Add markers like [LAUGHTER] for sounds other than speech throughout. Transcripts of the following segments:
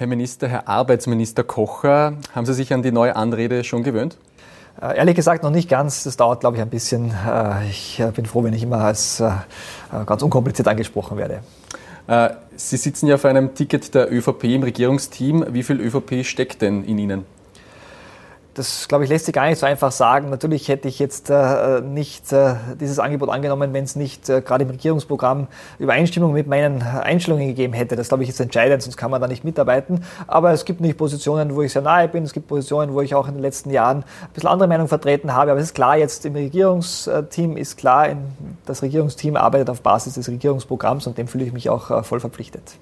Herr Minister, Herr Arbeitsminister Kocher, haben Sie sich an die neue Anrede schon gewöhnt? Äh, ehrlich gesagt noch nicht ganz. Das dauert, glaube ich, ein bisschen. Äh, ich äh, bin froh, wenn ich immer als ganz unkompliziert angesprochen werde. Sie sitzen ja auf einem Ticket der ÖVP im Regierungsteam. Wie viel ÖVP steckt denn in Ihnen? Das, glaube ich, lässt sich gar nicht so einfach sagen. Natürlich hätte ich jetzt äh, nicht äh, dieses Angebot angenommen, wenn es nicht äh, gerade im Regierungsprogramm Übereinstimmung mit meinen Einstellungen gegeben hätte. Das, glaube ich, ist entscheidend, sonst kann man da nicht mitarbeiten. Aber es gibt nicht Positionen, wo ich sehr nahe bin. Es gibt Positionen, wo ich auch in den letzten Jahren ein bisschen andere Meinung vertreten habe. Aber es ist klar, jetzt im Regierungsteam ist klar, das Regierungsteam arbeitet auf Basis des Regierungsprogramms und dem fühle ich mich auch äh, voll verpflichtet.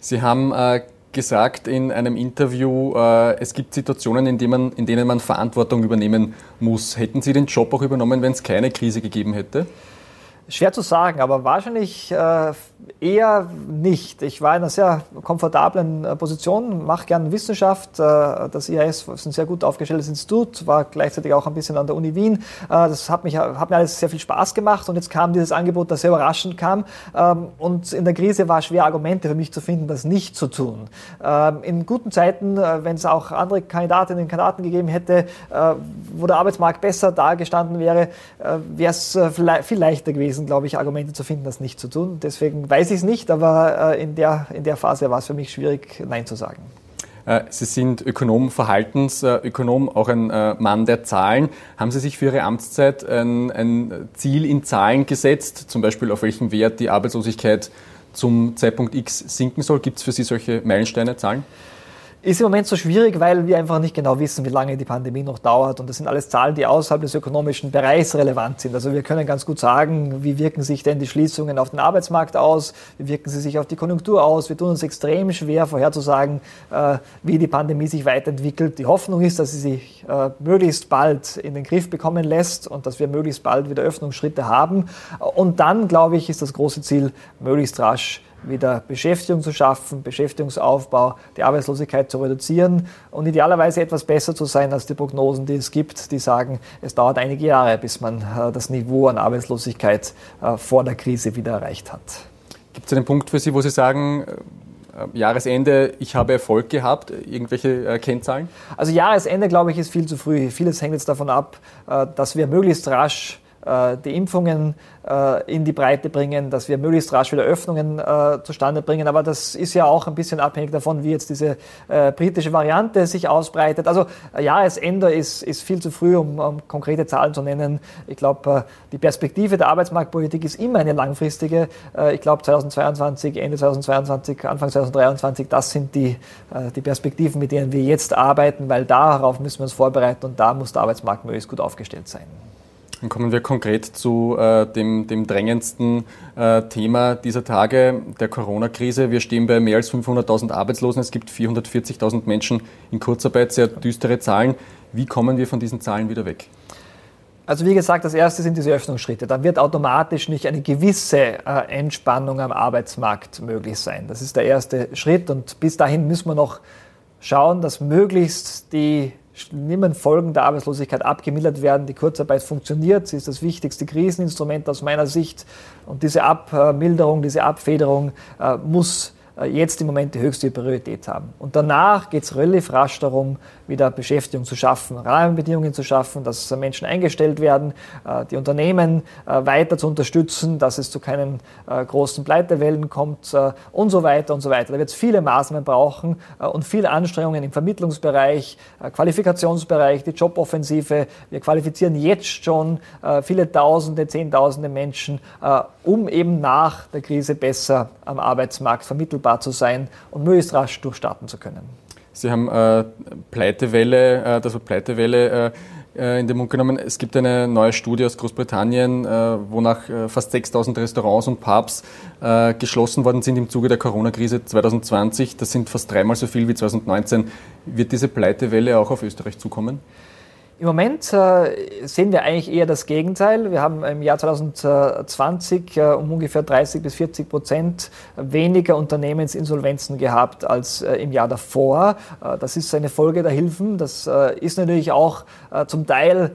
Sie haben äh, gesagt in einem Interview, äh, es gibt Situationen, in denen, man, in denen man Verantwortung übernehmen muss. Hätten Sie den Job auch übernommen, wenn es keine Krise gegeben hätte? Schwer zu sagen, aber wahrscheinlich äh, eher nicht. Ich war in einer sehr komfortablen äh, Position, mache gern Wissenschaft. Äh, das IAS ist ein sehr gut aufgestelltes Institut, war gleichzeitig auch ein bisschen an der Uni Wien. Äh, das hat, mich, hat mir alles sehr viel Spaß gemacht und jetzt kam dieses Angebot, das sehr überraschend kam. Ähm, und in der Krise war es schwer, Argumente für mich zu finden, das nicht zu tun. Ähm, in guten Zeiten, wenn es auch andere Kandidatinnen und Kandidaten gegeben hätte, wo der Arbeitsmarkt besser dargestanden wäre, wäre es viel leichter gewesen, glaube ich, Argumente zu finden, das nicht zu tun. Deswegen weiß ich es nicht, aber in der, in der Phase war es für mich schwierig, Nein zu sagen. Äh, Sie sind Ökonom, Verhaltensökonom, auch ein äh, Mann der Zahlen. Haben Sie sich für Ihre Amtszeit ein, ein Ziel in Zahlen gesetzt, zum Beispiel auf welchen Wert die Arbeitslosigkeit zum Zeitpunkt X sinken soll? Gibt es für Sie solche Meilensteine, Zahlen? Ist im Moment so schwierig, weil wir einfach nicht genau wissen, wie lange die Pandemie noch dauert. Und das sind alles Zahlen, die außerhalb des ökonomischen Bereichs relevant sind. Also wir können ganz gut sagen, wie wirken sich denn die Schließungen auf den Arbeitsmarkt aus, wie wirken sie sich auf die Konjunktur aus. Wir tun uns extrem schwer vorherzusagen, äh, wie die Pandemie sich weiterentwickelt. Die Hoffnung ist, dass sie sich äh, möglichst bald in den Griff bekommen lässt und dass wir möglichst bald wieder Öffnungsschritte haben. Und dann, glaube ich, ist das große Ziel, möglichst rasch wieder Beschäftigung zu schaffen, Beschäftigungsaufbau, die Arbeitslosigkeit zu reduzieren und idealerweise etwas besser zu sein als die Prognosen, die es gibt, die sagen, es dauert einige Jahre, bis man äh, das Niveau an Arbeitslosigkeit äh, vor der Krise wieder erreicht hat. Gibt es einen Punkt für Sie, wo Sie sagen, äh, Jahresende, ich habe Erfolg gehabt, irgendwelche Kennzahlen? Also Jahresende, glaube ich, ist viel zu früh. Vieles hängt jetzt davon ab, dass wir möglichst rasch die Impfungen äh, in die Breite bringen, dass wir möglichst rasch wieder Öffnungen äh, zustande bringen. Aber das ist ja auch ein bisschen abhängig davon, wie jetzt diese äh, britische Variante sich ausbreitet. Also äh, Jahresende ist, ist viel zu früh, um, um konkrete Zahlen zu nennen. Ich glaube, äh, die Perspektive der Arbeitsmarktpolitik ist immer eine langfristige. Äh, ich glaube, 2022, Ende 2022, Anfang 2023, das sind die, äh, die Perspektiven, mit denen wir jetzt arbeiten, weil darauf müssen wir uns vorbereiten und da muss der Arbeitsmarkt möglichst gut aufgestellt sein. Dann kommen wir konkret zu äh, dem, dem drängendsten äh, Thema dieser Tage, der Corona-Krise. Wir stehen bei mehr als 500.000 Arbeitslosen. Es gibt 440.000 Menschen in Kurzarbeit, sehr düstere Zahlen. Wie kommen wir von diesen Zahlen wieder weg? Also wie gesagt, das erste sind diese Öffnungsschritte. Dann wird automatisch nicht eine gewisse äh, Entspannung am Arbeitsmarkt möglich sein. Das ist der erste Schritt und bis dahin müssen wir noch schauen, dass möglichst die schlimmen Folgen der Arbeitslosigkeit abgemildert werden. Die Kurzarbeit funktioniert, sie ist das wichtigste Kriseninstrument aus meiner Sicht. Und diese Abmilderung, diese Abfederung äh, muss jetzt im Moment die höchste Priorität haben. Und danach geht es relativ rasch darum, wieder Beschäftigung zu schaffen, Rahmenbedingungen zu schaffen, dass Menschen eingestellt werden, äh, die Unternehmen äh, weiter zu unterstützen, dass es zu keinen großen Pleitewellen kommt und so weiter und so weiter. Da wird es viele Maßnahmen brauchen und viele Anstrengungen im Vermittlungsbereich, Qualifikationsbereich, die Joboffensive. Wir qualifizieren jetzt schon viele Tausende, Zehntausende Menschen, um eben nach der Krise besser am Arbeitsmarkt vermittelbar zu sein und möglichst rasch durchstarten zu können. Sie haben äh, Pleitewelle, äh, das Pleitewelle äh, in den Mund genommen. Es gibt eine neue Studie aus Großbritannien, äh, wonach äh, fast 6000 Restaurants und Pubs äh, geschlossen worden sind im Zuge der Corona-Krise 2020. Das sind fast dreimal so viel wie 2019. Wird diese Pleitewelle auch auf Österreich zukommen? Im Moment äh, sehen wir eigentlich eher das Gegenteil. Wir haben im Jahr 2020 äh, um ungefähr 30 bis 40 Prozent weniger Unternehmensinsolvenzen gehabt als äh, im Jahr davor. Äh, das ist eine Folge der Hilfen. Das äh, ist natürlich auch äh, zum Teil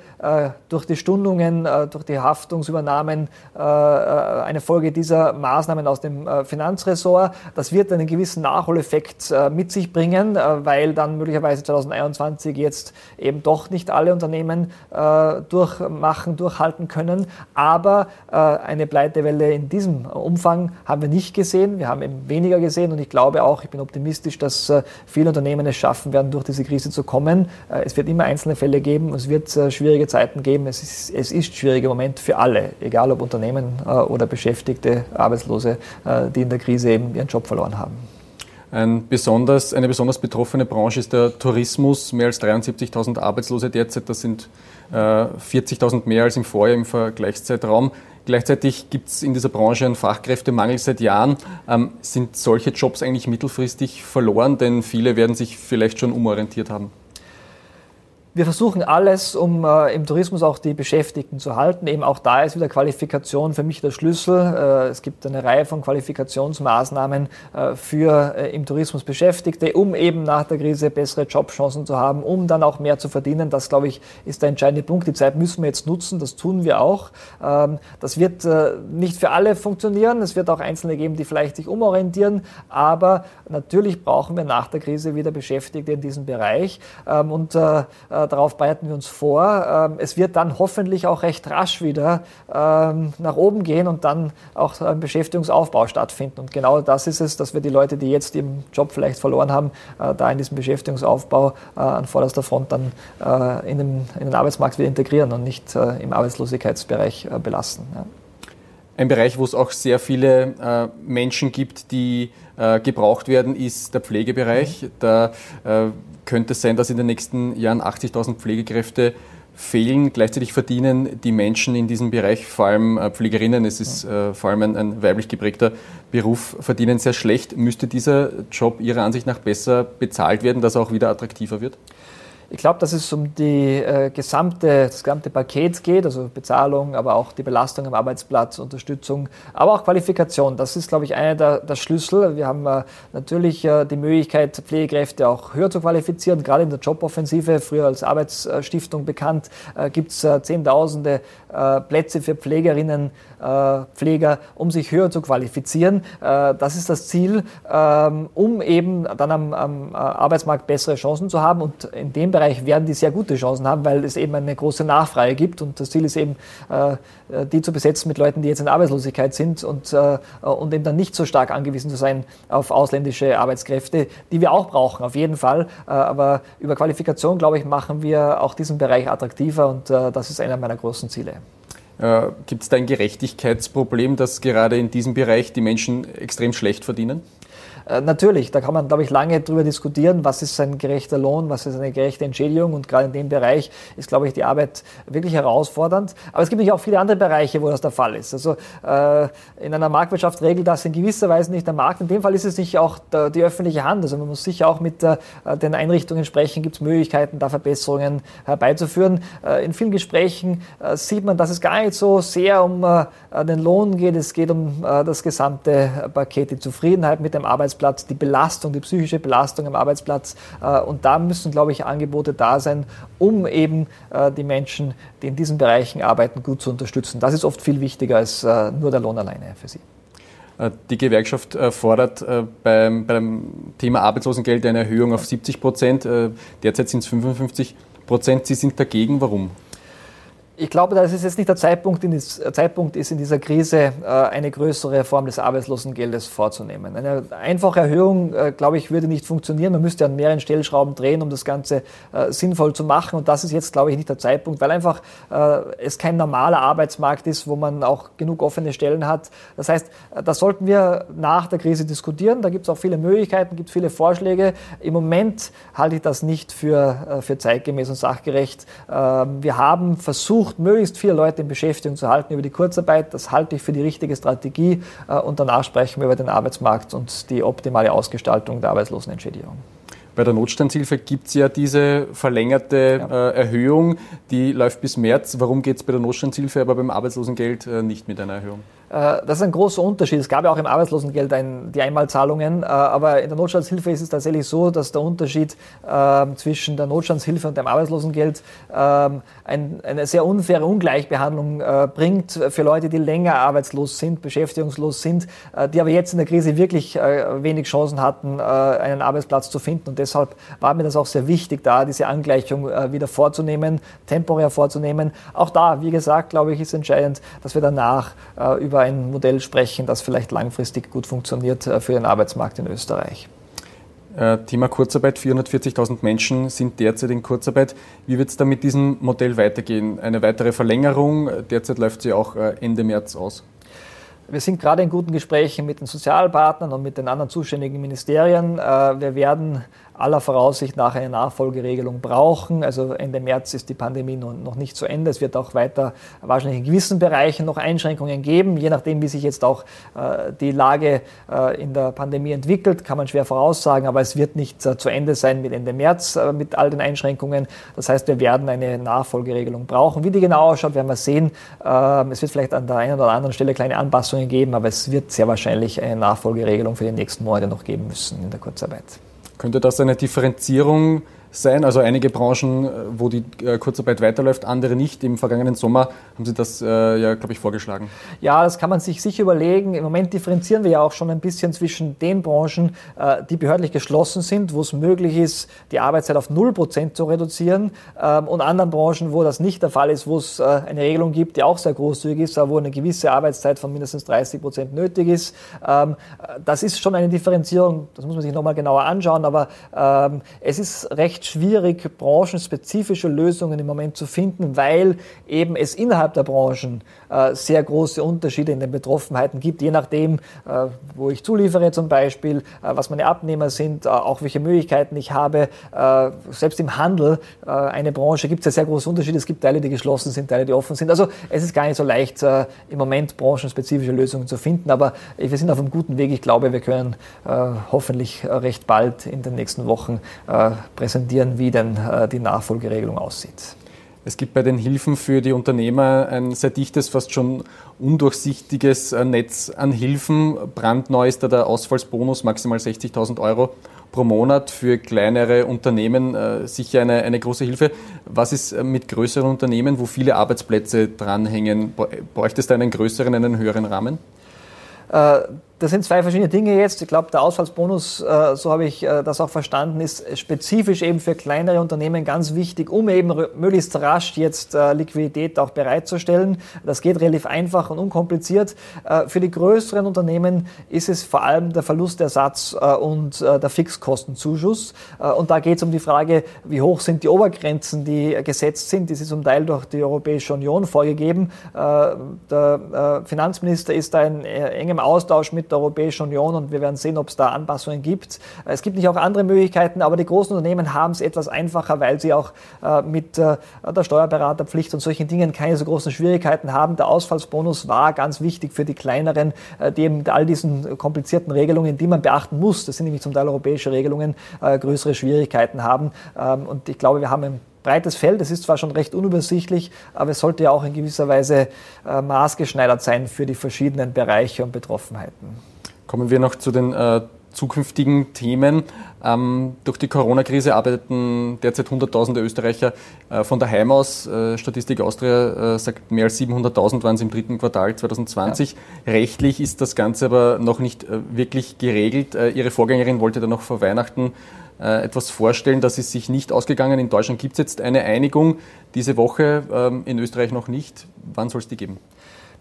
durch die Stundungen, durch die Haftungsübernahmen eine Folge dieser Maßnahmen aus dem Finanzressort. Das wird einen gewissen Nachholeffekt mit sich bringen, weil dann möglicherweise 2021 jetzt eben doch nicht alle Unternehmen äh, durchmachen, durchhalten können. Aber äh, eine Pleitewelle in diesem Umfang haben wir nicht gesehen. Wir haben eben weniger gesehen und ich glaube auch, ich bin optimistisch, dass äh, viele Unternehmen es schaffen werden, durch diese Krise zu kommen. Äh, es wird immer einzelne Fälle geben, es wird äh, schwierige Zeiten geben. Es ist, es ist schwieriger Moment für alle, egal ob Unternehmen äh, oder Beschäftigte, Arbeitslose, die in der Krise eben ihren Job verloren haben. Ein besonders, eine besonders betroffene Branche ist der Tourismus. Mehr als 73.000 Arbeitslose derzeit. Das sind äh, 40.000 mehr als im Vorjahr im Vergleichszeitraum. Gleichzeitig gibt es in dieser Branche einen Fachkräftemangel seit Jahren. Ähm, sind solche Jobs eigentlich mittelfristig verloren? Denn viele werden sich vielleicht schon umorientiert haben. Wir versuchen alles, um äh, im Tourismus auch die Beschäftigten zu halten. Eben auch da ist wieder Qualifikation für mich der Schlüssel. Äh, es gibt eine Reihe von Qualifikationsmaßnahmen äh, für äh, im Tourismus Beschäftigte, um eben nach der Krise bessere Jobchancen zu haben, um dann auch mehr zu verdienen. Das, glaube ich, ist der entscheidende Punkt. Die Zeit müssen wir jetzt nutzen. Das tun wir auch. Ähm, das wird äh, nicht für alle funktionieren. Es wird auch Einzelne geben, die vielleicht sich umorientieren. Aber natürlich brauchen wir nach der Krise wieder Beschäftigte in diesem Bereich. Ähm, und äh, äh, darauf bereiten wir uns vor. Ähm, es wird dann hoffentlich auch recht rasch wieder ähm, nach oben gehen und dann auch ein Beschäftigungsaufbau stattfinden. Und genau das ist es, dass wir die Leute, die jetzt ihren Job vielleicht verloren haben, äh, da in diesem Beschäftigungsaufbau äh, an vorderster Front dann in den, in den Arbeitsmarkt wieder integrieren und nicht im Arbeitslosigkeitsbereich belasten. Ein Bereich, wo es auch sehr viele Menschen gibt, die gebraucht werden, ist der Pflegebereich. Mhm. Da könnte es sein, dass in den nächsten Jahren 80.000 Pflegekräfte fehlen. Gleichzeitig verdienen die Menschen in diesem Bereich, vor allem äh, Pflegerinnen, es ist äh, vor allem ein, ein, weiblich geprägter Beruf, verdienen sehr schlecht. Müsste dieser Job Ihrer Ansicht nach besser bezahlt werden, dass er auch wieder attraktiver wird? Ich glaube, dass es um die äh, gesamte, das gesamte Paket geht, also Bezahlung, aber auch die Belastung am Arbeitsplatz, Unterstützung, aber auch Qualifikation. Das ist, glaube ich, einer der, der Schlüssel. Wir haben äh, natürlich äh, die Möglichkeit, Pflegekräfte auch höher zu qualifizieren. Gerade in der Joboffensive, früher als Arbeitsstiftung bekannt, äh, gibt es äh, Zehntausende äh, Plätze für Pflegerinnen, Pfleger, um sich höher zu qualifizieren. das ist das Ziel, ähm, um eben dann am, am Arbeitsmarkt bessere Chancen zu haben. Und in dem Bereich werden die sehr gute Chancen haben, weil es eben eine große Nachfrage gibt. Und das Ziel ist eben, äh, die zu besetzen mit Leuten, die jetzt in Arbeitslosigkeit sind und, äh, und eben dann nicht so stark angewiesen zu sein auf ausländische Arbeitskräfte, die wir auch brauchen, auf jeden Fall. Äh, aber über Qualifikation, glaube ich, machen wir auch diesen Bereich attraktiver und das ist einer meiner großen Ziele. Gibt es da ein Gerechtigkeitsproblem, dass gerade in diesem Bereich die Menschen extrem schlecht verdienen? Äh, natürlich, da kann man, glaube ich, lange darüber diskutieren, was ist ein gerechter Lohn, was ist eine gerechte Entschädigung und gerade in dem Bereich ist, glaube ich, die Arbeit wirklich herausfordernd. Aber es gibt natürlich auch viele andere Bereiche, wo das der Fall ist. Also äh, in einer Marktwirtschaft regelt das in gewisser Weise nicht der Markt. In dem Fall ist es nicht auch der, die öffentliche Hand. Also man muss sicher auch mit äh, den Einrichtungen sprechen, gibt es Möglichkeiten, da Verbesserungen herbeizuführen. Äh, in vielen Gesprächen äh, sieht man, dass es gar nicht so sehr um äh, den Lohn geht, es geht um das gesamte Paket, die Zufriedenheit mit dem Arbeitsplatz Arbeitsplatz, die Belastung, die psychische Belastung am Arbeitsplatz. Äh, und da müssen, glaube ich, Angebote da sein, um eben äh, die Menschen, die in diesen Bereichen arbeiten, gut zu unterstützen. Das ist oft viel wichtiger als äh, nur der Lohn alleine für sie. Die Gewerkschaft fordert beim, beim, Thema Arbeitslosengeld eine Erhöhung auf 70 Prozent. Derzeit sind es 55 Prozent. Sie sind dagegen. Warum? Ich glaube, dass es jetzt nicht der Zeitpunkt, ist, Zeitpunkt ist, in dieser Krise äh, eine größere Reform des Arbeitslosengeldes vorzunehmen. Eine einfache Erhöhung, äh, glaube ich, würde nicht funktionieren. Man müsste an mehreren Stellschrauben drehen, um das Ganze äh, sinnvoll zu machen. Und das ist jetzt, glaube ich, nicht der Zeitpunkt, weil einfach es kein normaler Arbeitsmarkt ist, wo man auch genug offene Stellen hat. Das heißt, das sollten wir nach der Krise diskutieren. Da gibt es auch viele Möglichkeiten, gibt viele Vorschläge. Im Moment halte ich das nicht für, für zeitgemäß und sachgerecht. Ähm, wir haben versucht, versucht, möglichst viele Leute in Beschäftigung zu halten über die Kurzarbeit. Das halte ich für die richtige Strategie. Äh, und danach sprechen wir über den Arbeitsmarkt und die optimale Ausgestaltung der Arbeitslosenentschädigung. Bei der Notstandshilfe gibt es ja diese verlängerte ja. Äh, Erhöhung, die läuft bis März. Warum geht es bei der Notstandshilfe, aber beim Arbeitslosengeld äh, nicht mit einer Erhöhung? Äh, das ist ein großer Unterschied. Es gab ja auch im Arbeitslosengeld ein, die Einmalzahlungen, äh, aber in der Notstandshilfe ist es tatsächlich so, dass der Unterschied äh, zwischen der Notstandshilfe und dem Arbeitslosengeld äh, ein, eine sehr unfaire Ungleichbehandlung äh, bringt für Leute, die länger arbeitslos sind, beschäftigungslos sind, die aber jetzt in der Krise wirklich wenig Chancen hatten, einen Arbeitsplatz zu finden. Und deshalb war mir das auch sehr wichtig, da diese Angleichung wieder vorzunehmen, temporär vorzunehmen. Auch da, wie gesagt, glaube ich, ist entscheidend, dass wir danach über ein Modell sprechen, das vielleicht langfristig gut funktioniert äh, für den Arbeitsmarkt in Österreich. Äh, Thema Kurzarbeit. 440.000 Menschen sind derzeit in Kurzarbeit. Wie wird es da mit diesem Modell weitergehen? Eine weitere Verlängerung? Derzeit läuft sie auch äh, Ende März aus. Wir sind gerade in guten Gesprächen mit den Sozialpartnern und mit den anderen zuständigen Ministerien. Wir werden aller Voraussicht nach eine Nachfolgeregelung brauchen. Also Ende März ist die Pandemie noch nicht zu Ende. Es wird auch weiter wahrscheinlich in gewissen Bereichen noch Einschränkungen geben. Je nachdem, wie sich jetzt auch äh, die Lage äh, in der Pandemie entwickelt, kann man schwer voraussagen, aber es wird nicht äh, zu Ende sein mit Ende März mit all den Einschränkungen. Das heißt, wir werden eine Nachfolgeregelung brauchen. Wie die genau ausschaut, werden wir sehen. Ähm, es wird vielleicht an der einen oder anderen Stelle kleine Anpassungen geben, aber es wird sehr wahrscheinlich eine Nachfolgeregelung für die nächsten Monate noch geben müssen in der Kurzarbeit. Könnte das eine Differenzierung sein. Also einige Branchen, äh, wo die äh, Kurzarbeit weiterläuft, andere nicht. Im vergangenen Sommer haben Sie das äh, ja, glaube ich, vorgeschlagen. Ja, das kann man sich sicher überlegen. Im Moment differenzieren wir ja auch schon ein bisschen zwischen den Branchen, die behördlich geschlossen sind, wo es möglich ist, die Arbeitszeit auf 0% zu reduzieren ähm, und anderen Branchen, wo das nicht der Fall ist, wo es eine Regelung gibt, die auch sehr großzügig ist, aber wo eine gewisse Arbeitszeit von mindestens 30% nötig ist. Ähm, das ist schon eine Differenzierung, das muss man sich nochmal genauer anschauen, aber ähm, es ist recht recht schwierig, branchenspezifische Lösungen im Moment zu finden, weil eben es innerhalb der Branchen äh, sehr große Unterschiede in den Betroffenheiten gibt, je nachdem, äh, wo ich zuliefere zum Beispiel, äh, was meine Abnehmer sind, auch welche Möglichkeiten ich habe. Selbst im Handel, eine Branche, gibt es ja sehr große Unterschiede. Es gibt Teile, die geschlossen sind, Teile, die offen sind. Also es ist gar nicht so leicht, im Moment branchenspezifische Lösungen zu finden, aber wir sind auf einem guten Weg. Ich glaube, wir können hoffentlich recht bald in den nächsten Wochen präsentieren, präsentieren, wie denn äh, die Nachfolgeregelung aussieht. Es gibt bei den Hilfen für die Unternehmer ein sehr dichtes, fast schon undurchsichtiges äh, Netz an Hilfen. Brandneu ist da der Ausfallsbonus, maximal 60.000 Euro pro Monat für kleinere Unternehmen äh, sicher eine, eine große Hilfe. Was ist mit größeren Unternehmen, wo viele Arbeitsplätze dranhängen? Bräuchte es da einen größeren, einen höheren Rahmen? Das sind zwei verschiedene Dinge jetzt. Ich glaube, der Ausfallsbonus, äh, so habe ich äh, das auch verstanden, ist spezifisch eben für kleinere Unternehmen ganz wichtig, um eben möglichst rasch jetzt äh, Liquidität auch bereitzustellen. Das geht relativ einfach und unkompliziert. Für die größeren Unternehmen ist es vor allem der Verlustersatz und der Fixkostenzuschuss. Und da geht es um die Frage, wie hoch sind die Obergrenzen, die gesetzt sind. Die sind zum Teil durch die Europäische Union vorgegeben. Der Finanzminister ist da in engem Austausch mit der Europäischen Union und wir werden sehen, ob es da Anpassungen gibt. Es gibt nicht auch andere Möglichkeiten, aber die großen Unternehmen haben es etwas einfacher, weil sie auch äh, mit äh, der Steuerberaterpflicht und solchen Dingen keine so großen Schwierigkeiten haben. Der Ausfallsbonus war ganz wichtig für die kleineren, äh, die eben mit all diesen komplizierten Regelungen, die man beachten muss, das sind nämlich zum Teil europäische Regelungen, größere Schwierigkeiten haben. Ähm, und ich glaube, wir haben ein breites Feld. Es ist zwar schon recht unübersichtlich, aber es sollte ja auch in gewisser Weise maßgeschneidert sein für die verschiedenen Bereiche und Betroffenheiten. Kommen wir noch zu den äh, zukünftigen Themen. Ähm, durch die Corona-Krise arbeiten derzeit Hunderttausende Österreicher äh, von daheim aus. Äh, Statistik Austria äh, sagt, mehr als 700.000 waren es im dritten Quartal 2020. Ja. Rechtlich ist das Ganze aber noch nicht äh, wirklich geregelt. Äh, Ihre Vorgängerin wollte da noch vor Weihnachten äh, etwas vorstellen. Das ist sich nicht ausgegangen. In Deutschland gibt es jetzt eine Einigung. Diese Woche ähm, in Österreich noch nicht. Wann soll es die geben?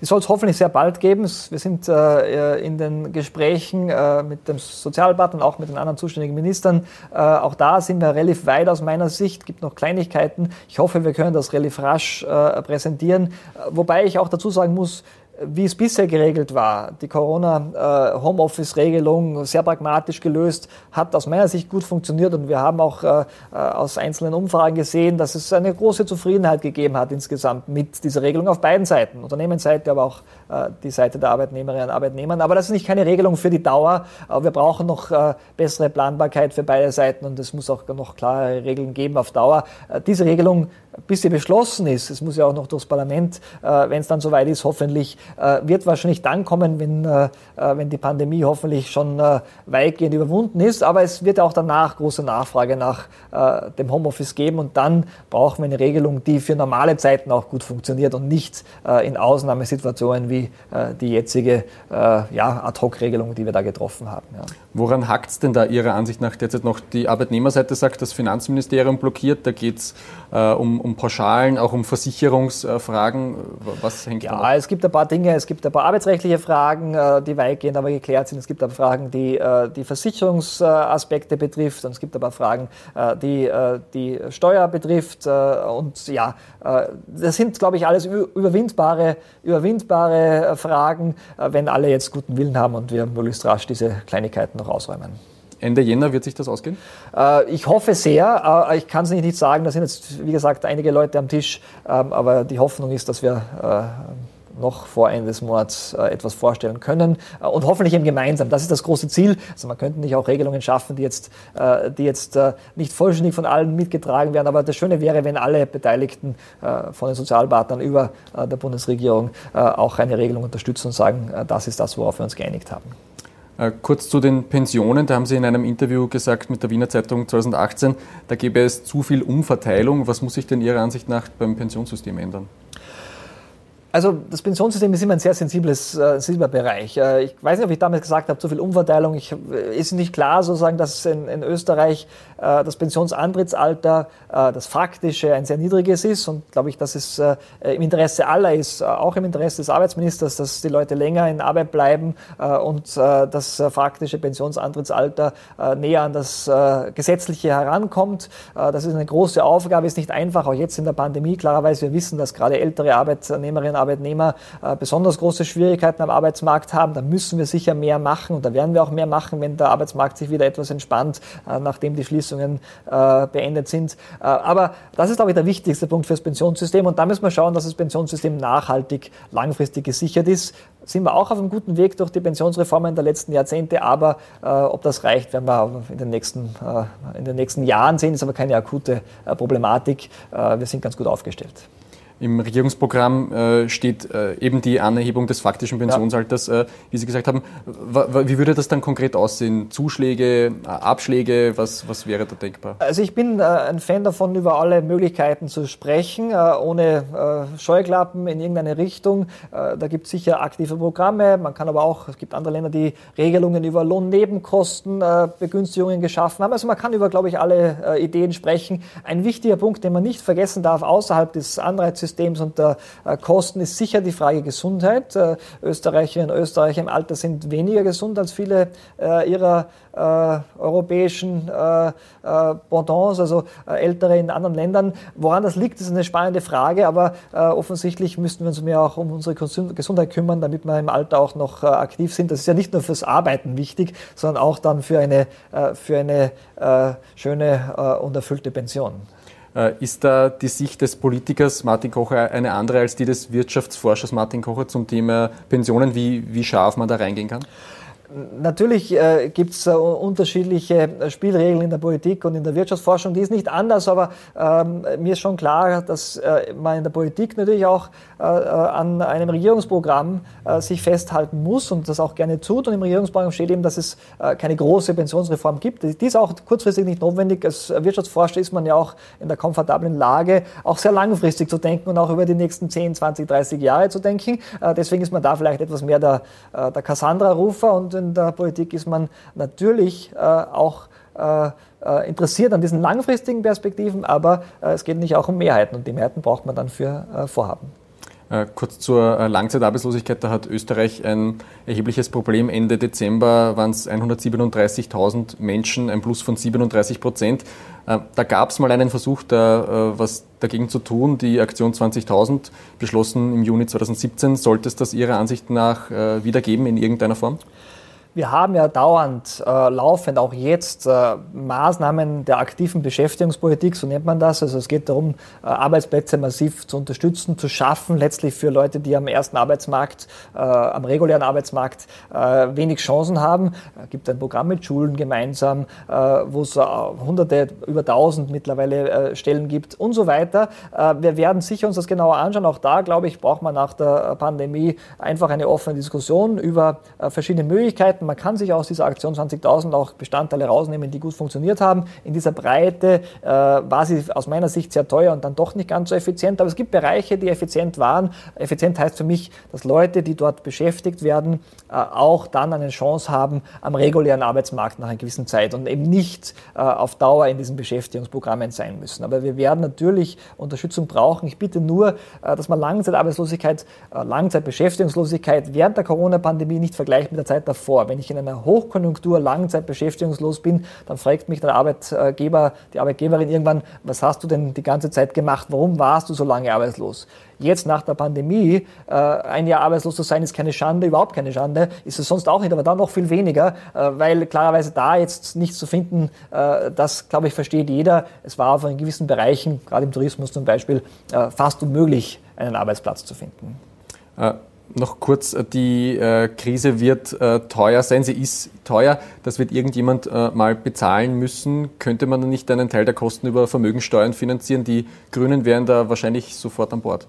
Die soll es hoffentlich sehr bald geben. Wir sind äh, in den Gesprächen äh, mit dem Sozialpartner und auch mit den anderen zuständigen Ministern. Äh, auch da sind wir relativ weit aus meiner Sicht. Es gibt noch Kleinigkeiten. Ich hoffe, wir können das relativ rasch äh, präsentieren. Wobei ich auch dazu sagen muss, wie es bisher geregelt war, die Corona-Homeoffice-Regelung sehr pragmatisch gelöst, hat aus meiner Sicht gut funktioniert und wir haben auch aus einzelnen Umfragen gesehen, dass es eine große Zufriedenheit gegeben hat insgesamt mit dieser Regelung auf beiden Seiten, Unternehmensseite, aber auch die Seite der Arbeitnehmerinnen und Arbeitnehmer. Aber das ist nicht keine Regelung für die Dauer. Wir brauchen noch bessere Planbarkeit für beide Seiten und es muss auch noch klare Regeln geben auf Dauer. Diese Regelung bis sie beschlossen ist, es muss ja auch noch durchs Parlament, äh, wenn es dann soweit ist, hoffentlich, äh, wird wahrscheinlich dann kommen, wenn, äh, äh wenn die Pandemie hoffentlich schon äh, weitgehend überwunden ist. Aber es wird auch danach große Nachfrage nach äh, dem Homeoffice geben und dann brauchen wir eine Regelung, die für normale Zeiten auch gut funktioniert und nicht in Ausnahmesituationen wie die jetzige ja, Ad-Hoc-Regelung, die wir da getroffen haben. Ja. Woran hakt es denn da Ihrer Ansicht nach derzeit noch? Die Arbeitnehmerseite sagt, das Finanzministerium blockiert, da geht es um um Pauschalen, auch um Versicherungsfragen? Was hängt ja, da? Ja, es gibt ein paar Dinge, es gibt ein paar arbeitsrechtliche Fragen, äh, die weitgehend aber geklärt sind. Es gibt aber Fragen, die äh, die Versicherungsaspekte betrifft und es gibt aber Fragen, äh, die die Steuer betrifft. Und ja, das sind, glaube ich, alles überwindbare, überwindbare Fragen, wenn alle jetzt guten Willen haben und wir möglichst rasch diese Kleinigkeiten noch ausräumen. Ende Jänner wird sich das ausgehen? Äh, ich hoffe sehr. Äh, ich kann es nicht sagen. Da sind jetzt, wie gesagt, einige Leute am Tisch. Ähm, aber die Hoffnung ist, dass wir äh, noch vor Ende des Monats etwas vorstellen können und hoffentlich eben gemeinsam. Das ist das große Ziel. Also man könnte nicht auch Regelungen schaffen, die jetzt, die jetzt nicht vollständig von allen mitgetragen werden. Aber das Schöne wäre, wenn alle Beteiligten von den Sozialpartnern über der Bundesregierung auch eine Regelung unterstützen und sagen, das ist das, worauf wir uns geeinigt haben. Äh, kurz zu den Pensionen. Da haben Sie in einem Interview gesagt mit der Wiener Zeitung 2018, da gäbe es zu viel Umverteilung. Was muss sich denn Ihrer Ansicht nach beim Pensionssystem ändern? Also das Pensionssystem ist immer ein sehr sensibles, äh, sensibler Bereich. Äh, ich weiß nicht, ob ich damals gesagt habe, zu viel Umverteilung. Ich, äh, ist nicht klar, sozusagen, dass in, in Österreich äh, das Pensionsantrittsalter, äh, das faktische, ein sehr niedriges ist. Und glaube ich, dass es äh, im Interesse aller ist, äh, auch im Interesse des Arbeitsministers, dass die Leute länger in Arbeit bleiben äh, und äh, das äh, faktische Pensionsantrittsalter äh, näher an das äh, Gesetzliche herankommt. Äh, das ist eine große Aufgabe, ist nicht einfach, auch jetzt in der Pandemie. Klarerweise, wir wissen, dass gerade ältere Arbeitnehmerinnen Arbeitnehmer äh, besonders große Schwierigkeiten am Arbeitsmarkt haben. Da müssen wir sicher mehr machen und da werden wir auch mehr machen, wenn der Arbeitsmarkt sich wieder etwas entspannt, äh, nachdem die Schließungen äh, beendet sind. aber das ist, glaube ich, der wichtigste Punkt fürs Pensionssystem und da müssen wir schauen, dass das Pensionssystem nachhaltig, langfristig gesichert ist. Sind wir auch auf einem guten Weg durch die Pensionsreformen der letzten Jahrzehnte, aber ob das reicht, werden wir in den nächsten, in den nächsten Jahren sehen, ist aber keine akute Problematik. wir sind ganz gut aufgestellt. Im Regierungsprogramm äh, steht äh, eben die Anerhebung des faktischen Pensionsalters, ja. äh, wie Sie gesagt haben. Wie würde das dann konkret aussehen? Zuschläge, äh, Abschläge, was, was wäre da denkbar? Also ich bin äh, ein Fan davon, über alle Möglichkeiten zu sprechen, äh, ohne Scheuklappen in irgendeine Richtung. da gibt es sicher aktive Programme, man kann aber auch, es gibt andere Länder, die Regelungen über Lohnnebenkosten, Begünstigungen geschaffen haben. Also man kann über, glaube ich, alle Ideen sprechen. Ein wichtiger Punkt, den man nicht vergessen darf, außerhalb des Anreizsystems, Gesundheitssystems und der äh, Kosten ist sicher die Frage Gesundheit. Äh, Österreicherinnen und Österreicher im Alter sind weniger gesund als viele äh, ihrer europäischen Pendants, also Ältere in anderen Ländern. Woran das liegt, ist eine spannende Frage, aber offensichtlich müssten wir uns mehr auch um unsere Gesundheit kümmern, damit wir im Alter auch noch aktiv sind. Das ist ja nicht nur fürs Arbeiten wichtig, sondern auch dann für eine, für eine schöne und erfüllte Pension. Äh, ist da die Sicht des Politikers Martin Kocher eine andere als die des Wirtschaftsforschers Martin Kocher zum Thema Pensionen, wie, wie scharf man da reingehen kann? Natürlich äh, gibt es äh, unterschiedliche Spielregeln in der Politik und in der Wirtschaftsforschung. Die ist nicht anders, aber ähm, mir ist schon klar, dass äh, man in der Politik natürlich auch äh, äh an einem Regierungsprogramm äh, sich festhalten muss und das auch gerne tut. Und im Regierungsprogramm steht eben, dass es keine große Pensionsreform gibt. Die ist auch kurzfristig nicht notwendig. Als Wirtschaftsforscher ist man ja auch in der komfortablen Lage, auch sehr langfristig zu denken und auch über die nächsten 10, 20, 30 Jahre zu denken. deswegen ist man da vielleicht etwas mehr der, der Cassandra-Rufer und in der Politik ist man natürlich äh, auch äh, äh, interessiert an diesen langfristigen Perspektiven, aber es geht nicht auch um Mehrheiten und die Mehrheiten braucht man dann für Vorhaben. Kurz zur Langzeitarbeitslosigkeit, da hat Österreich ein erhebliches Problem. Ende Dezember waren es 137.000 Menschen, ein Plus von 37 Prozent. Da gab es mal einen Versuch, da was dagegen zu tun. Die Aktion 20.000, beschlossen im Juni 2017. Sollte es das Ihrer Ansicht nach wieder geben in irgendeiner Form? Wir haben ja dauernd, äh, laufend, auch jetzt, äh, Maßnahmen der aktiven Beschäftigungspolitik, so nennt man das. Also es geht darum, äh, Arbeitsplätze massiv zu unterstützen, zu schaffen, letztlich für Leute, die am ersten Arbeitsmarkt, äh, am regulären Arbeitsmarkt äh, wenig Chancen haben. Es gibt ein Programm mit Schulen gemeinsam, äh, wo es hunderte, über tausend mittlerweile Stellen gibt und so weiter. wir werden sicher uns das genauer anschauen. Auch da, glaube ich, braucht man nach der Pandemie einfach eine offene Diskussion über verschiedene Möglichkeiten Möglichkeiten. Man kann sich aus dieser Aktion 20.000 auch Bestandteile rausnehmen, die gut funktioniert haben. In dieser Breite äh, war sie aus meiner Sicht sehr teuer und dann doch nicht ganz so effizient. Aber es gibt Bereiche, die effizient waren. Effizient heißt für mich, dass Leute, die dort beschäftigt werden, äh, auch dann eine Chance haben am regulären Arbeitsmarkt nach einer gewissen Zeit und eben nicht äh, auf Dauer in diesen Beschäftigungsprogrammen sein müssen. Aber wir werden natürlich Unterstützung brauchen. Ich bitte nur, äh, dass man Langzeitarbeitslosigkeit, äh, Langzeitbeschäftigungslosigkeit während der Corona-Pandemie nicht vergleicht mit der Zeit davor. Wenn ich in einer Hochkonjunktur Langzeit beschäftigungslos bin, dann fragt mich der Arbeitgeber, die Arbeitgeberin irgendwann, was hast du denn die ganze Zeit gemacht? Warum warst du so lange arbeitslos? Jetzt nach der Pandemie, äh, ein Jahr arbeitslos zu sein, ist keine Schande, überhaupt keine Schande, ist es sonst auch nicht, aber dann noch viel weniger, äh, weil klarerweise da jetzt nichts zu finden, äh, das, glaube ich, versteht jeder. Es war auf in gewissen Bereichen, gerade im Tourismus zum Beispiel, fast unmöglich, einen Arbeitsplatz zu finden noch kurz, äh, die äh, Krise wird äh, teuer sein, sie ist teuer, das wird irgendjemand äh, mal bezahlen müssen. Könnte man nicht einen Teil der Kosten über Vermögensteuern finanzieren? Die Grünen wären da wahrscheinlich sofort an Bord.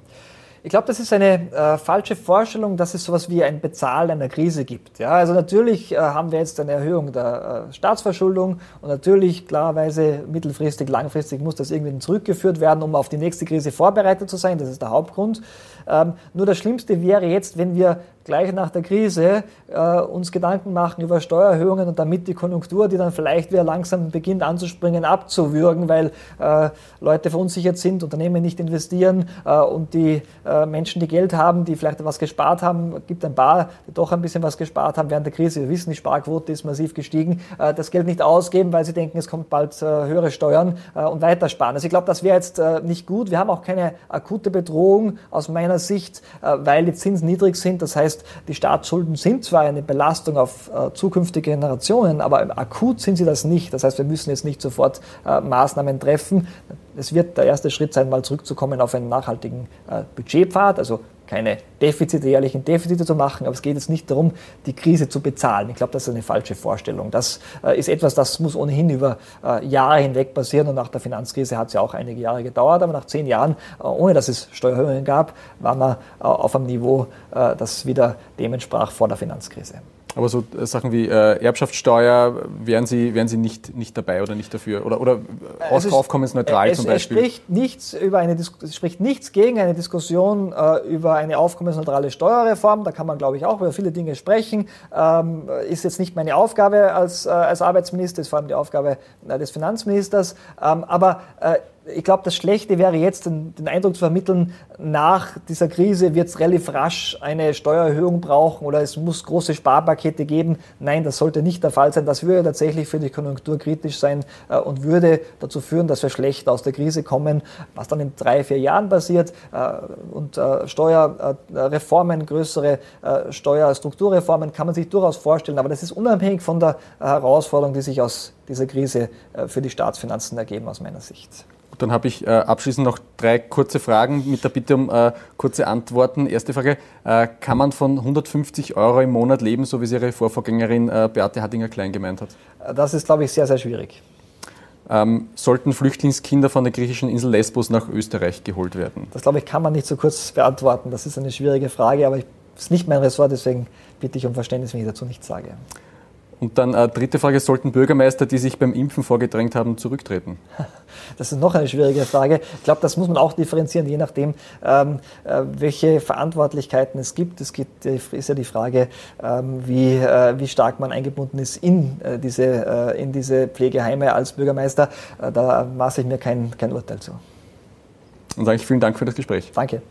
Ich glaube, das ist eine äh, falsche Vorstellung, dass es sowas wie ein Bezahlen einer Krise gibt. Ja, also natürlich äh, haben wir jetzt eine Erhöhung der äh, Staatsverschuldung und natürlich klarerweise mittelfristig, langfristig muss das irgendwie zurückgeführt werden, um auf die nächste Krise vorbereitet zu sein. Das ist der Hauptgrund. Ähm, nur das Schlimmste wäre jetzt, wenn wir gleich nach der Krise äh, uns Gedanken machen über Steuererhöhungen und damit die Konjunktur, die dann vielleicht wieder langsam beginnt anzuspringen, abzuwürgen, weil äh, Leute verunsichert sind, Unternehmen nicht investieren äh, und die äh, Menschen, die Geld haben, die vielleicht etwas gespart haben, gibt ein paar, die doch ein bisschen was gespart haben während der Krise. Wir wissen, die Sparquote ist massiv gestiegen, äh, das Geld nicht ausgeben, weil sie denken, es kommt bald äh, höhere Steuern und weiter sparen. Also ich glaube, das wäre jetzt nicht gut. Wir haben auch keine akute Bedrohung aus meiner meiner Sicht, äh, weil die Zinsen niedrig sind. Das heißt, die Staatsschulden sind zwar eine Belastung auf äh, zukünftige Generationen, aber akut sind sie das nicht. Das heißt, wir müssen jetzt nicht sofort äh, Maßnahmen treffen. Es wird der erste Schritt sein, mal zurückzukommen auf einen nachhaltigen Budgetpfad, also keine Defizite, jährlichen Defizite zu machen, aber es geht jetzt nicht darum, die Krise zu bezahlen. Ich glaube, das ist eine falsche Vorstellung. Das äh, ist etwas, das muss ohnehin über äh, Jahre hinweg passieren und nach der Finanzkrise hat es ja auch einige Jahre gedauert, aber nach zehn Jahren, äh, ohne dass es Steuererhöhungen gab, waren wir äh, auf einem Niveau, äh, das wieder dem entsprach vor der Finanzkrise. Aber so äh, Sachen wie äh, Erbschaftssteuer, wären Sie, wären Sie nicht, nicht dabei oder nicht dafür? Oder, oder Aufkommensneutral es, zum Beispiel? Es spricht, nichts über eine, es spricht nichts gegen eine Diskussion äh, über eine aufkommensneutrale Steuerreform. Da kann man, glaube ich, auch über viele Dinge sprechen. Ähm, ist jetzt nicht meine Aufgabe als, äh, als Arbeitsminister, ist vor allem die Aufgabe äh, des Finanzministers. Ähm, aber äh, ich glaube, das Schlechte wäre jetzt, den, den, Eindruck zu vermitteln, nach dieser Krise wird es relativ rasch eine Steuererhöhung brauchen oder es muss große Sparpakete geben. Nein, das sollte nicht der Fall sein. Das würde tatsächlich für die Konjunktur kritisch sein äh, und würde dazu führen, dass wir schlecht aus der Krise kommen, was dann in drei, vier Jahren passiert. Äh, und äh, Steuerreformen, größere äh, Steuerstrukturreformen kann man sich durchaus vorstellen. Aber das ist unabhängig von der Herausforderung, die sich aus dieser Krise äh, für die Staatsfinanzen ergeben, aus meiner Sicht. Dann habe ich äh, abschließend noch drei kurze Fragen mit der Bitte um äh, kurze Antworten. Erste Frage, äh, kann man von 150 Euro im Monat leben, so wie es Ihre Vorvorgängerin äh, Beate Hattinger-Klein gemeint hat? Äh, das ist, glaube ich, sehr, sehr schwierig. Ähm, sollten Flüchtlingskinder von der griechischen Insel Lesbos nach Österreich geholt werden? Das, glaube ich, kann man nicht so kurz beantworten. Das ist eine schwierige Frage, aber es ist nicht mein Ressort, deswegen bitte ich um Verständnis, wenn ich dazu nichts sage. Und dann äh, dritte Frage, sollten Bürgermeister, die sich beim Impfen vorgedrängt haben, zurücktreten? [LAUGHS] Das ist noch eine schwierige Frage. Ich glaube, das muss man auch differenzieren, je nachdem, ähm, äh, welche Verantwortlichkeiten es gibt. Es gibt, äh, ist ja die Frage, ähm, wie, äh, wie stark man eingebunden ist in, äh, diese, äh, in diese Pflegeheime als Bürgermeister. Da maße ich mir kein, kein Urteil zu. Und sage ich vielen Dank für das Gespräch. Danke.